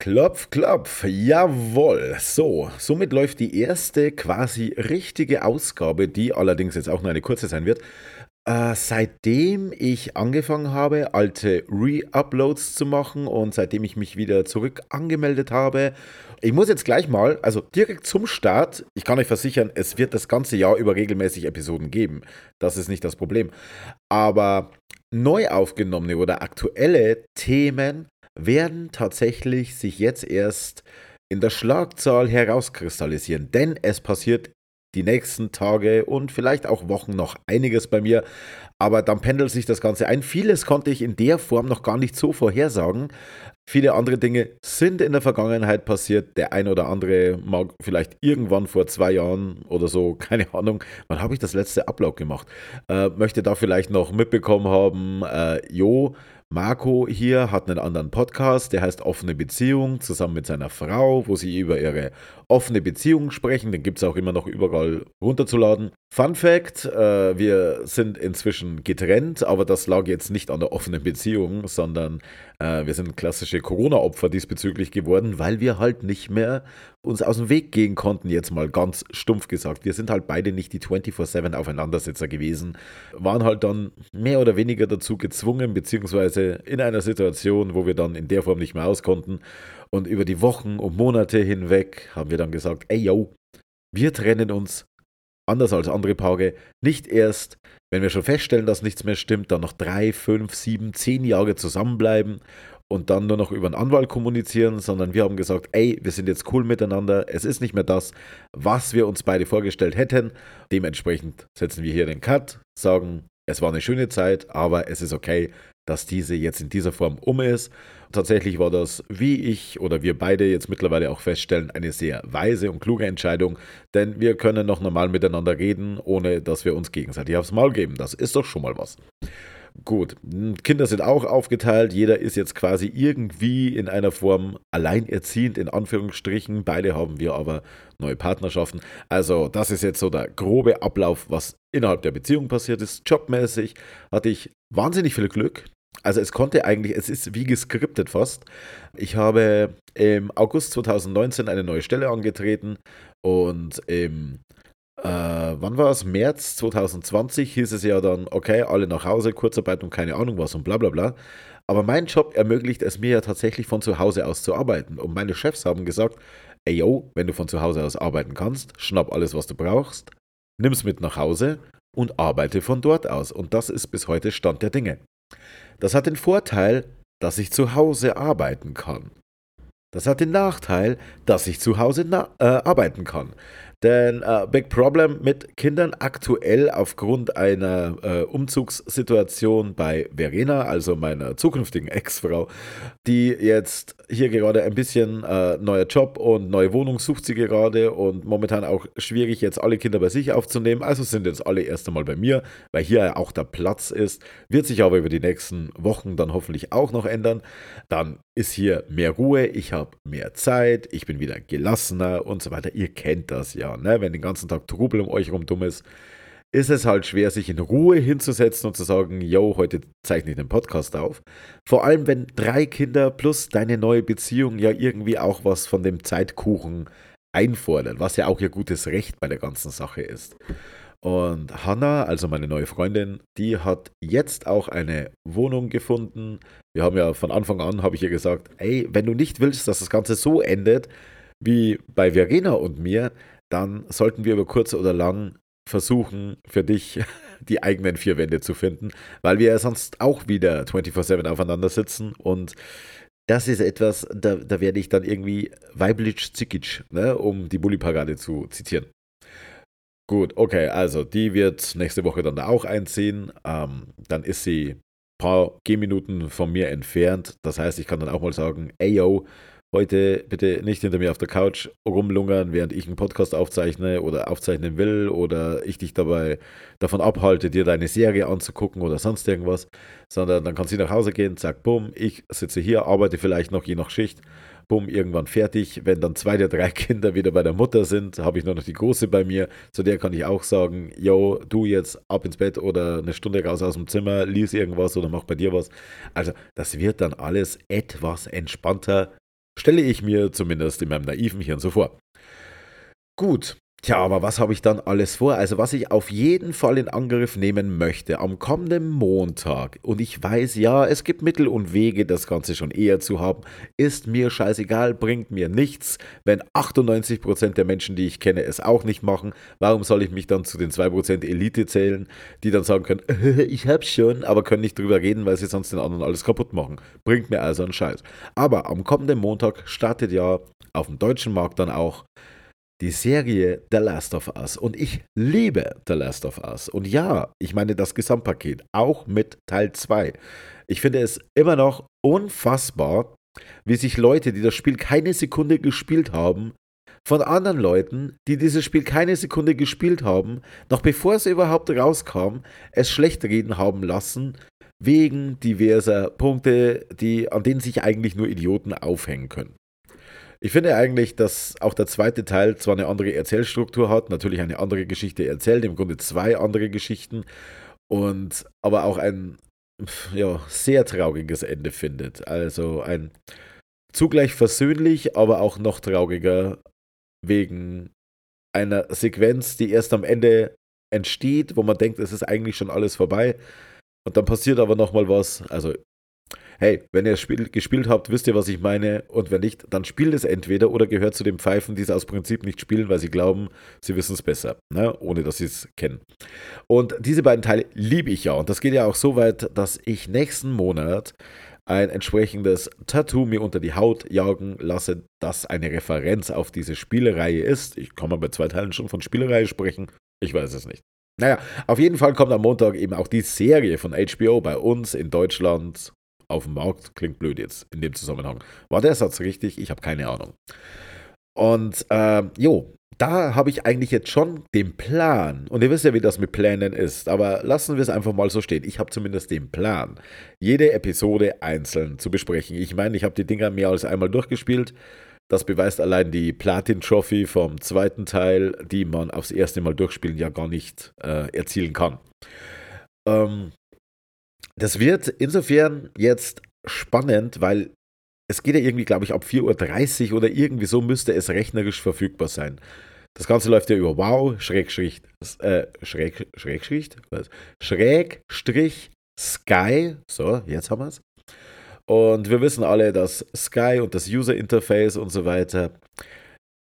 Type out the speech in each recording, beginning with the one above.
Klopf, klopf, jawohl. So, somit läuft die erste quasi richtige Ausgabe, die allerdings jetzt auch nur eine kurze sein wird. Äh, seitdem ich angefangen habe, alte Re-Uploads zu machen und seitdem ich mich wieder zurück angemeldet habe, ich muss jetzt gleich mal, also direkt zum Start, ich kann euch versichern, es wird das ganze Jahr über regelmäßig Episoden geben. Das ist nicht das Problem. Aber neu aufgenommene oder aktuelle Themen werden tatsächlich sich jetzt erst in der Schlagzahl herauskristallisieren, denn es passiert die nächsten Tage und vielleicht auch Wochen noch einiges bei mir, aber dann pendelt sich das Ganze ein. Vieles konnte ich in der Form noch gar nicht so vorhersagen. Viele andere Dinge sind in der Vergangenheit passiert. Der ein oder andere mag vielleicht irgendwann vor zwei Jahren oder so, keine Ahnung, wann habe ich das letzte Upload gemacht, äh, möchte da vielleicht noch mitbekommen haben, äh, jo, Marco hier hat einen anderen Podcast, der heißt Offene Beziehung, zusammen mit seiner Frau, wo sie über ihre offene Beziehung sprechen. Den gibt es auch immer noch überall runterzuladen. Fun Fact: äh, Wir sind inzwischen getrennt, aber das lag jetzt nicht an der offenen Beziehung, sondern äh, wir sind klassische Corona-Opfer diesbezüglich geworden, weil wir halt nicht mehr uns aus dem Weg gehen konnten, jetzt mal ganz stumpf gesagt. Wir sind halt beide nicht die 24-7 Aufeinandersetzer gewesen, waren halt dann mehr oder weniger dazu gezwungen, beziehungsweise in einer Situation, wo wir dann in der Form nicht mehr aus konnten. Und über die Wochen und Monate hinweg haben wir dann gesagt, ey yo, wir trennen uns anders als andere Paare, nicht erst, wenn wir schon feststellen, dass nichts mehr stimmt, dann noch drei, fünf, sieben, zehn Jahre zusammenbleiben und dann nur noch über einen Anwalt kommunizieren, sondern wir haben gesagt, ey, wir sind jetzt cool miteinander, es ist nicht mehr das, was wir uns beide vorgestellt hätten. Dementsprechend setzen wir hier den Cut, sagen, es war eine schöne Zeit, aber es ist okay, dass diese jetzt in dieser Form um ist. Tatsächlich war das, wie ich oder wir beide jetzt mittlerweile auch feststellen, eine sehr weise und kluge Entscheidung, denn wir können noch normal miteinander reden, ohne dass wir uns gegenseitig aufs Maul geben. Das ist doch schon mal was. Gut, Kinder sind auch aufgeteilt. Jeder ist jetzt quasi irgendwie in einer Form alleinerziehend, in Anführungsstrichen. Beide haben wir aber neue Partnerschaften. Also, das ist jetzt so der grobe Ablauf, was innerhalb der Beziehung passiert ist. Jobmäßig hatte ich wahnsinnig viel Glück. Also es konnte eigentlich, es ist wie geskriptet fast. Ich habe im August 2019 eine neue Stelle angetreten und im, äh, wann war es? März 2020 hieß es ja dann, okay, alle nach Hause, Kurzarbeit und keine Ahnung was und bla bla bla. Aber mein Job ermöglicht es mir ja tatsächlich von zu Hause aus zu arbeiten. Und meine Chefs haben gesagt, ey yo, wenn du von zu Hause aus arbeiten kannst, schnapp alles, was du brauchst, nimm's mit nach Hause und arbeite von dort aus. Und das ist bis heute Stand der Dinge. Das hat den Vorteil, dass ich zu Hause arbeiten kann. Das hat den Nachteil, dass ich zu Hause äh, arbeiten kann. Denn äh, Big Problem mit Kindern aktuell aufgrund einer äh, Umzugssituation bei Verena, also meiner zukünftigen Ex-Frau, die jetzt hier gerade ein bisschen äh, neuer Job und neue Wohnung sucht sie gerade und momentan auch schwierig, jetzt alle Kinder bei sich aufzunehmen. Also sind jetzt alle erst einmal bei mir, weil hier auch der Platz ist. Wird sich aber über die nächsten Wochen dann hoffentlich auch noch ändern. Dann ist hier mehr Ruhe, ich habe mehr Zeit, ich bin wieder gelassener und so weiter. Ihr kennt das ja ne? wenn den ganzen Tag Trubel um euch rum dumm ist, ist es halt schwer, sich in Ruhe hinzusetzen und zu sagen, yo, heute zeichne ich den Podcast auf. Vor allem, wenn drei Kinder plus deine neue Beziehung ja irgendwie auch was von dem Zeitkuchen einfordern, was ja auch ihr gutes Recht bei der ganzen Sache ist. Und Hannah, also meine neue Freundin, die hat jetzt auch eine Wohnung gefunden. Wir haben ja von Anfang an, habe ich ihr gesagt, ey, wenn du nicht willst, dass das Ganze so endet wie bei Verena und mir, dann sollten wir über kurz oder lang versuchen, für dich die eigenen vier Wände zu finden, weil wir ja sonst auch wieder 24-7 aufeinander sitzen und das ist etwas, da, da werde ich dann irgendwie weiblich zickic, ne, um die Bulli-Parade zu zitieren. Gut, okay, also die wird nächste Woche dann da auch einziehen. Ähm, dann ist sie ein paar Gehminuten von mir entfernt. Das heißt, ich kann dann auch mal sagen, ey yo, Heute bitte nicht hinter mir auf der Couch rumlungern, während ich einen Podcast aufzeichne oder aufzeichnen will oder ich dich dabei davon abhalte, dir deine Serie anzugucken oder sonst irgendwas, sondern dann kannst du nach Hause gehen, zack, bumm, ich sitze hier, arbeite vielleicht noch je nach Schicht, bumm, irgendwann fertig. Wenn dann zwei der drei Kinder wieder bei der Mutter sind, habe ich nur noch die große bei mir. Zu der kann ich auch sagen, yo, du jetzt ab ins Bett oder eine Stunde raus aus dem Zimmer, lies irgendwas oder mach bei dir was. Also das wird dann alles etwas entspannter Stelle ich mir zumindest in meinem naiven Hirn so vor. Gut, Tja, aber was habe ich dann alles vor? Also was ich auf jeden Fall in Angriff nehmen möchte am kommenden Montag, und ich weiß, ja, es gibt Mittel und Wege, das Ganze schon eher zu haben, ist mir scheißegal, bringt mir nichts. Wenn 98% der Menschen, die ich kenne, es auch nicht machen, warum soll ich mich dann zu den 2% Elite zählen, die dann sagen können, ich hab's schon, aber können nicht drüber reden, weil sie sonst den anderen alles kaputt machen. Bringt mir also einen Scheiß. Aber am kommenden Montag startet ja auf dem deutschen Markt dann auch die Serie The Last of Us. Und ich liebe The Last of Us. Und ja, ich meine das Gesamtpaket, auch mit Teil 2. Ich finde es immer noch unfassbar, wie sich Leute, die das Spiel keine Sekunde gespielt haben, von anderen Leuten, die dieses Spiel keine Sekunde gespielt haben, noch bevor es überhaupt rauskam, es schlecht reden haben lassen, wegen diverser Punkte, die, an denen sich eigentlich nur Idioten aufhängen können. Ich finde eigentlich, dass auch der zweite Teil zwar eine andere Erzählstruktur hat, natürlich eine andere Geschichte erzählt, im Grunde zwei andere Geschichten und aber auch ein ja, sehr trauriges Ende findet. Also ein zugleich versöhnlich, aber auch noch trauriger wegen einer Sequenz, die erst am Ende entsteht, wo man denkt, es ist eigentlich schon alles vorbei. Und dann passiert aber nochmal was. Also hey, wenn ihr Spiel gespielt habt, wisst ihr, was ich meine. Und wenn nicht, dann spielt es entweder oder gehört zu den Pfeifen, die es aus Prinzip nicht spielen, weil sie glauben, sie wissen es besser, ne? ohne dass sie es kennen. Und diese beiden Teile liebe ich ja. Und das geht ja auch so weit, dass ich nächsten Monat ein entsprechendes Tattoo mir unter die Haut jagen lasse, das eine Referenz auf diese Spielereihe ist. Ich kann mal bei zwei Teilen schon von Spielereihe sprechen. Ich weiß es nicht. Naja, auf jeden Fall kommt am Montag eben auch die Serie von HBO bei uns in Deutschland auf dem Markt. Klingt blöd jetzt in dem Zusammenhang. War der Satz richtig? Ich habe keine Ahnung. Und äh, jo, da habe ich eigentlich jetzt schon den Plan. Und ihr wisst ja, wie das mit Plänen ist. Aber lassen wir es einfach mal so stehen. Ich habe zumindest den Plan, jede Episode einzeln zu besprechen. Ich meine, ich habe die Dinger mehr als einmal durchgespielt. Das beweist allein die Platin-Trophy vom zweiten Teil, die man aufs erste Mal durchspielen ja gar nicht äh, erzielen kann. Ähm, das wird insofern jetzt spannend, weil es geht ja irgendwie, glaube ich, ab 4.30 Uhr oder irgendwie so müsste es rechnerisch verfügbar sein. Das Ganze läuft ja über Wow, Schrägstrich, äh, Schräg, Schrägstrich, was? Schrägstrich Sky. So, jetzt haben wir es. Und wir wissen alle, dass Sky und das User Interface und so weiter,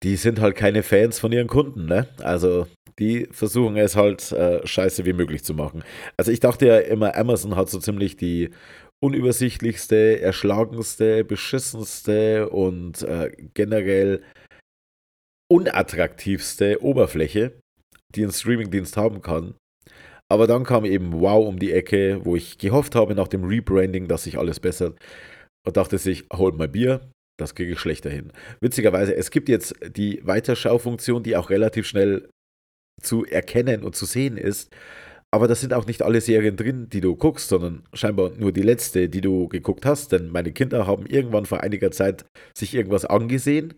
die sind halt keine Fans von ihren Kunden, ne? Also die versuchen es halt äh, scheiße wie möglich zu machen. Also ich dachte ja immer, Amazon hat so ziemlich die unübersichtlichste, erschlagenste, beschissenste und äh, generell unattraktivste Oberfläche, die ein Streamingdienst haben kann. Aber dann kam eben Wow um die Ecke, wo ich gehofft habe nach dem Rebranding, dass sich alles bessert und dachte sich, hol mal Bier, das kriege ich schlechter hin. Witzigerweise, es gibt jetzt die Weiterschaufunktion, die auch relativ schnell zu erkennen und zu sehen ist. Aber das sind auch nicht alle Serien drin, die du guckst, sondern scheinbar nur die letzte, die du geguckt hast. Denn meine Kinder haben irgendwann vor einiger Zeit sich irgendwas angesehen.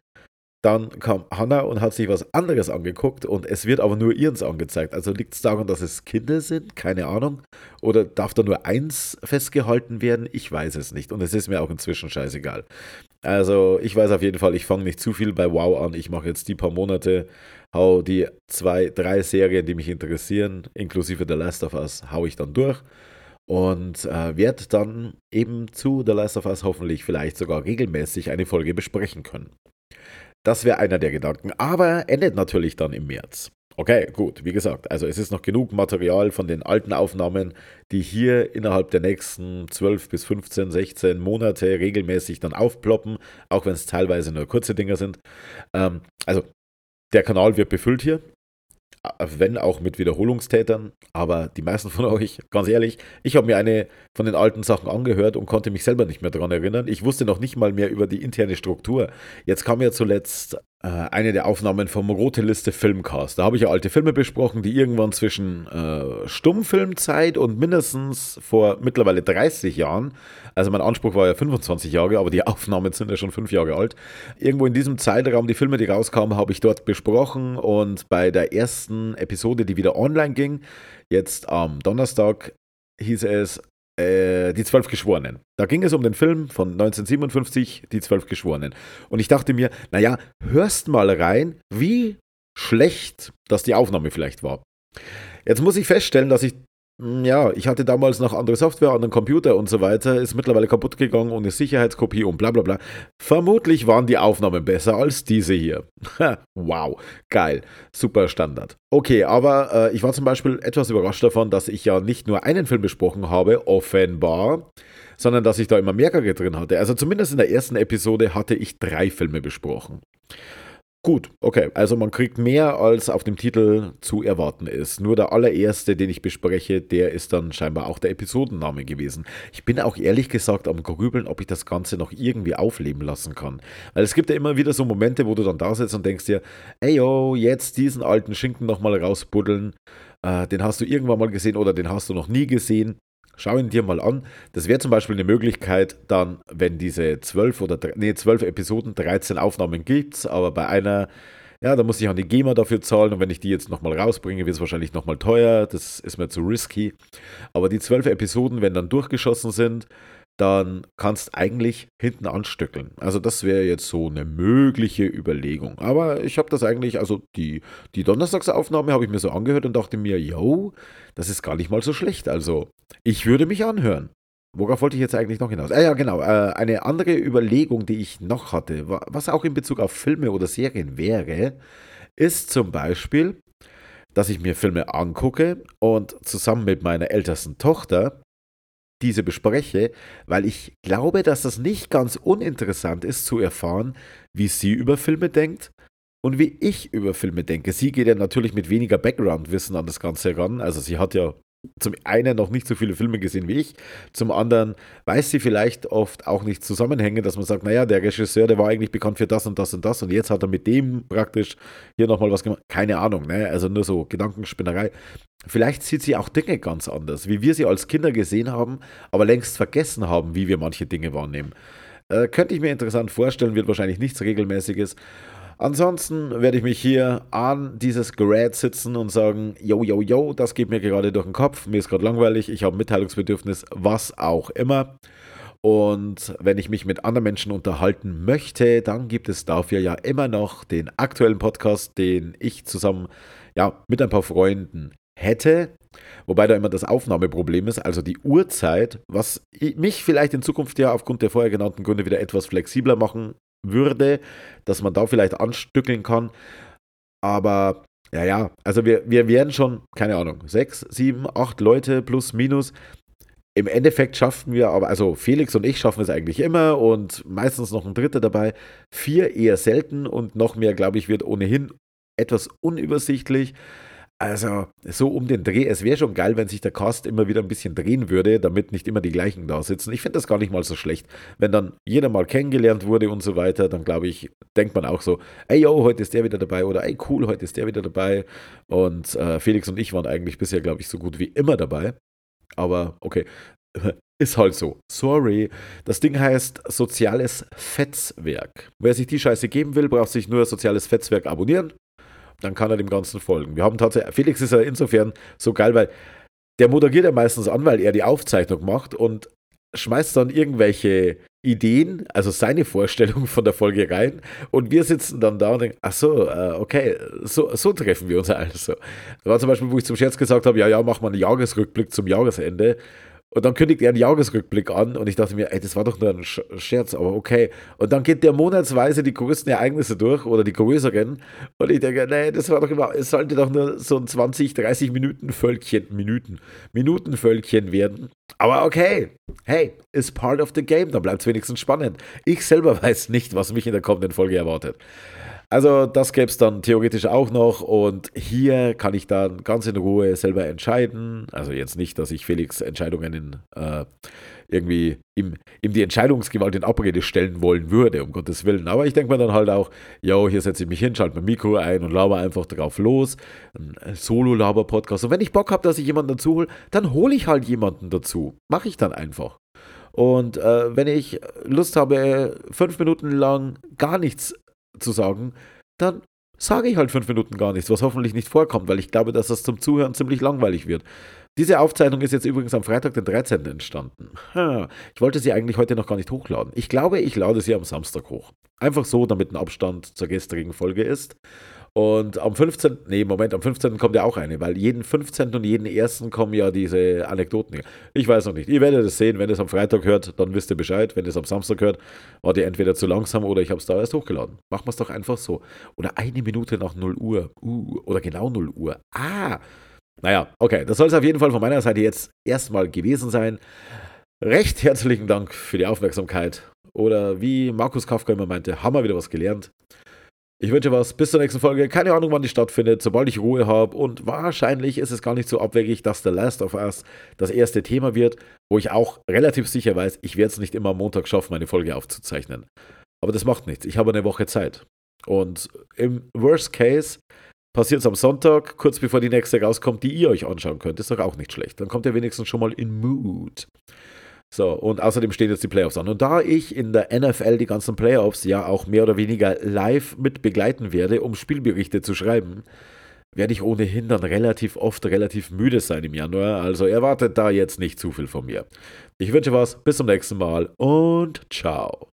Dann kam Hannah und hat sich was anderes angeguckt und es wird aber nur ihrens angezeigt. Also liegt es daran, dass es Kinder sind? Keine Ahnung. Oder darf da nur eins festgehalten werden? Ich weiß es nicht. Und es ist mir auch inzwischen scheißegal. Also ich weiß auf jeden Fall, ich fange nicht zu viel bei Wow an. Ich mache jetzt die paar Monate hau die zwei, drei Serien, die mich interessieren, inklusive The Last of Us, hau ich dann durch und äh, werde dann eben zu The Last of Us hoffentlich vielleicht sogar regelmäßig eine Folge besprechen können. Das wäre einer der Gedanken, aber endet natürlich dann im März. Okay, gut, wie gesagt, also es ist noch genug Material von den alten Aufnahmen, die hier innerhalb der nächsten 12 bis 15, 16 Monate regelmäßig dann aufploppen, auch wenn es teilweise nur kurze Dinger sind. Ähm, also der Kanal wird befüllt hier, wenn auch mit Wiederholungstätern, aber die meisten von euch, ganz ehrlich, ich habe mir eine von den alten Sachen angehört und konnte mich selber nicht mehr daran erinnern. Ich wusste noch nicht mal mehr über die interne Struktur. Jetzt kam ja zuletzt äh, eine der Aufnahmen vom Rote Liste Filmcast. Da habe ich ja alte Filme besprochen, die irgendwann zwischen äh, Stummfilmzeit und mindestens vor mittlerweile 30 Jahren, also mein Anspruch war ja 25 Jahre, aber die Aufnahmen sind ja schon fünf Jahre alt. Irgendwo in diesem Zeitraum, die Filme, die rauskamen, habe ich dort besprochen und bei der ersten Episode, die wieder online ging, jetzt am Donnerstag, hieß es, äh, Die Zwölf Geschworenen. Da ging es um den Film von 1957, Die Zwölf Geschworenen. Und ich dachte mir, naja, hörst mal rein, wie schlecht das die Aufnahme vielleicht war. Jetzt muss ich feststellen, dass ich ja, ich hatte damals noch andere Software, anderen Computer und so weiter, ist mittlerweile kaputt gegangen eine Sicherheitskopie und bla bla bla. Vermutlich waren die Aufnahmen besser als diese hier. wow, geil, super Standard. Okay, aber äh, ich war zum Beispiel etwas überrascht davon, dass ich ja nicht nur einen Film besprochen habe, offenbar, sondern dass ich da immer mehrere drin hatte. Also zumindest in der ersten Episode hatte ich drei Filme besprochen. Gut, okay. Also man kriegt mehr, als auf dem Titel zu erwarten ist. Nur der allererste, den ich bespreche, der ist dann scheinbar auch der Episodenname gewesen. Ich bin auch ehrlich gesagt am Grübeln, ob ich das Ganze noch irgendwie aufleben lassen kann. Weil es gibt ja immer wieder so Momente, wo du dann da sitzt und denkst dir, ey yo, jetzt diesen alten Schinken nochmal rausbuddeln. Äh, den hast du irgendwann mal gesehen oder den hast du noch nie gesehen. Schau ihn dir mal an. Das wäre zum Beispiel eine Möglichkeit, dann, wenn diese zwölf oder nee, zwölf Episoden, 13 Aufnahmen gibt, aber bei einer, ja, da muss ich an die GEMA dafür zahlen und wenn ich die jetzt nochmal rausbringe, wird es wahrscheinlich nochmal teuer. Das ist mir zu risky. Aber die zwölf Episoden, wenn dann durchgeschossen sind, dann kannst eigentlich hinten anstückeln. Also das wäre jetzt so eine mögliche Überlegung. Aber ich habe das eigentlich, also die, die Donnerstagsaufnahme habe ich mir so angehört und dachte mir, yo, das ist gar nicht mal so schlecht. Also ich würde mich anhören. Worauf wollte ich jetzt eigentlich noch hinaus? Ah ja, genau. Äh, eine andere Überlegung, die ich noch hatte, was auch in Bezug auf Filme oder Serien wäre, ist zum Beispiel, dass ich mir Filme angucke und zusammen mit meiner ältesten Tochter diese bespreche, weil ich glaube, dass das nicht ganz uninteressant ist zu erfahren, wie sie über Filme denkt und wie ich über Filme denke. Sie geht ja natürlich mit weniger Background-Wissen an das Ganze ran. Also sie hat ja zum einen noch nicht so viele Filme gesehen wie ich, zum anderen weiß sie vielleicht oft auch nicht Zusammenhänge, dass man sagt, naja, der Regisseur, der war eigentlich bekannt für das und das und das und jetzt hat er mit dem praktisch hier nochmal was gemacht. Keine Ahnung, ne? also nur so Gedankenspinnerei. Vielleicht sieht sie auch Dinge ganz anders, wie wir sie als Kinder gesehen haben, aber längst vergessen haben, wie wir manche Dinge wahrnehmen. Äh, könnte ich mir interessant vorstellen, wird wahrscheinlich nichts Regelmäßiges. Ansonsten werde ich mich hier an dieses Gerät sitzen und sagen, yo, yo, yo, das geht mir gerade durch den Kopf, mir ist gerade langweilig, ich habe Mitteilungsbedürfnis, was auch immer. Und wenn ich mich mit anderen Menschen unterhalten möchte, dann gibt es dafür ja immer noch den aktuellen Podcast, den ich zusammen ja, mit ein paar Freunden hätte. Wobei da immer das Aufnahmeproblem ist, also die Uhrzeit, was mich vielleicht in Zukunft ja aufgrund der vorher genannten Gründe wieder etwas flexibler machen würde, dass man da vielleicht anstückeln kann. Aber ja, ja, also wir, wir werden schon, keine Ahnung, sechs, sieben, acht Leute plus minus. Im Endeffekt schaffen wir aber, also Felix und ich schaffen es eigentlich immer und meistens noch ein Dritter dabei. Vier eher selten und noch mehr, glaube ich, wird ohnehin etwas unübersichtlich. Also, so um den Dreh. Es wäre schon geil, wenn sich der Cast immer wieder ein bisschen drehen würde, damit nicht immer die gleichen da sitzen. Ich finde das gar nicht mal so schlecht. Wenn dann jeder mal kennengelernt wurde und so weiter, dann glaube ich, denkt man auch so, ey yo, heute ist der wieder dabei oder ey cool, heute ist der wieder dabei. Und äh, Felix und ich waren eigentlich bisher, glaube ich, so gut wie immer dabei. Aber okay, ist halt so. Sorry. Das Ding heißt Soziales Fetzwerk. Wer sich die Scheiße geben will, braucht sich nur Soziales Fetzwerk abonnieren dann kann er dem Ganzen folgen. Wir haben tatsächlich, Felix ist ja insofern so geil, weil der moderiert ja meistens an, weil er die Aufzeichnung macht und schmeißt dann irgendwelche Ideen, also seine Vorstellung von der Folge rein und wir sitzen dann da und denken, ach so, äh, okay, so, so treffen wir uns also. Da war zum Beispiel, wo ich zum Scherz gesagt habe, ja, ja, mach mal einen Jahresrückblick zum Jahresende und dann kündigt er einen Jahresrückblick an und ich dachte mir, ey, das war doch nur ein Scherz, aber okay. Und dann geht der monatsweise die größten Ereignisse durch oder die größeren und ich denke, nee, das war doch immer, es sollte doch nur so ein 20, 30 Minuten Völkchen, Minuten, Minutenvölkchen werden. Aber okay, hey, ist part of the game, da bleibt es wenigstens spannend. Ich selber weiß nicht, was mich in der kommenden Folge erwartet. Also das gäbe es dann theoretisch auch noch und hier kann ich dann ganz in Ruhe selber entscheiden. Also jetzt nicht, dass ich Felix Entscheidungen in, äh, irgendwie ihm, ihm die Entscheidungsgewalt in Abrede stellen wollen würde, um Gottes Willen. Aber ich denke mir dann halt auch, yo, hier setze ich mich hin, schalte mein Mikro ein und laber einfach drauf los. Ein Solo-Laber-Podcast. Und wenn ich Bock habe, dass ich jemanden dazu hole, dann hole ich halt jemanden dazu. Mache ich dann einfach. Und äh, wenn ich Lust habe, fünf Minuten lang gar nichts zu sagen, dann sage ich halt fünf Minuten gar nichts, was hoffentlich nicht vorkommt, weil ich glaube, dass das zum Zuhören ziemlich langweilig wird. Diese Aufzeichnung ist jetzt übrigens am Freitag, den 13. entstanden. Ich wollte sie eigentlich heute noch gar nicht hochladen. Ich glaube, ich lade sie am Samstag hoch. Einfach so, damit ein Abstand zur gestrigen Folge ist. Und am 15. Nee, Moment, am 15. kommt ja auch eine, weil jeden 15. und jeden 1. kommen ja diese Anekdoten. Ich weiß noch nicht. Ihr werdet es sehen, wenn ihr es am Freitag hört, dann wisst ihr Bescheid. Wenn ihr es am Samstag hört, war ihr entweder zu langsam oder ich habe es da erst hochgeladen. Machen wir es doch einfach so. Oder eine Minute nach 0 Uhr. Uh, oder genau 0 Uhr. Ah, naja, okay, das soll es auf jeden Fall von meiner Seite jetzt erstmal gewesen sein. Recht herzlichen Dank für die Aufmerksamkeit. Oder wie Markus Kafka immer meinte, haben wir wieder was gelernt. Ich wünsche was. Bis zur nächsten Folge. Keine Ahnung, wann die stattfindet, sobald ich Ruhe habe. Und wahrscheinlich ist es gar nicht so abwegig, dass The Last of Us das erste Thema wird, wo ich auch relativ sicher weiß, ich werde es nicht immer am Montag schaffen, meine Folge aufzuzeichnen. Aber das macht nichts. Ich habe eine Woche Zeit. Und im Worst Case passiert es am Sonntag, kurz bevor die nächste rauskommt, die ihr euch anschauen könnt. Ist doch auch nicht schlecht. Dann kommt ihr wenigstens schon mal in Mood. So, und außerdem stehen jetzt die Playoffs an. Und da ich in der NFL die ganzen Playoffs ja auch mehr oder weniger live mit begleiten werde, um Spielberichte zu schreiben, werde ich ohnehin dann relativ oft relativ müde sein im Januar. Also erwartet da jetzt nicht zu viel von mir. Ich wünsche was, bis zum nächsten Mal und ciao.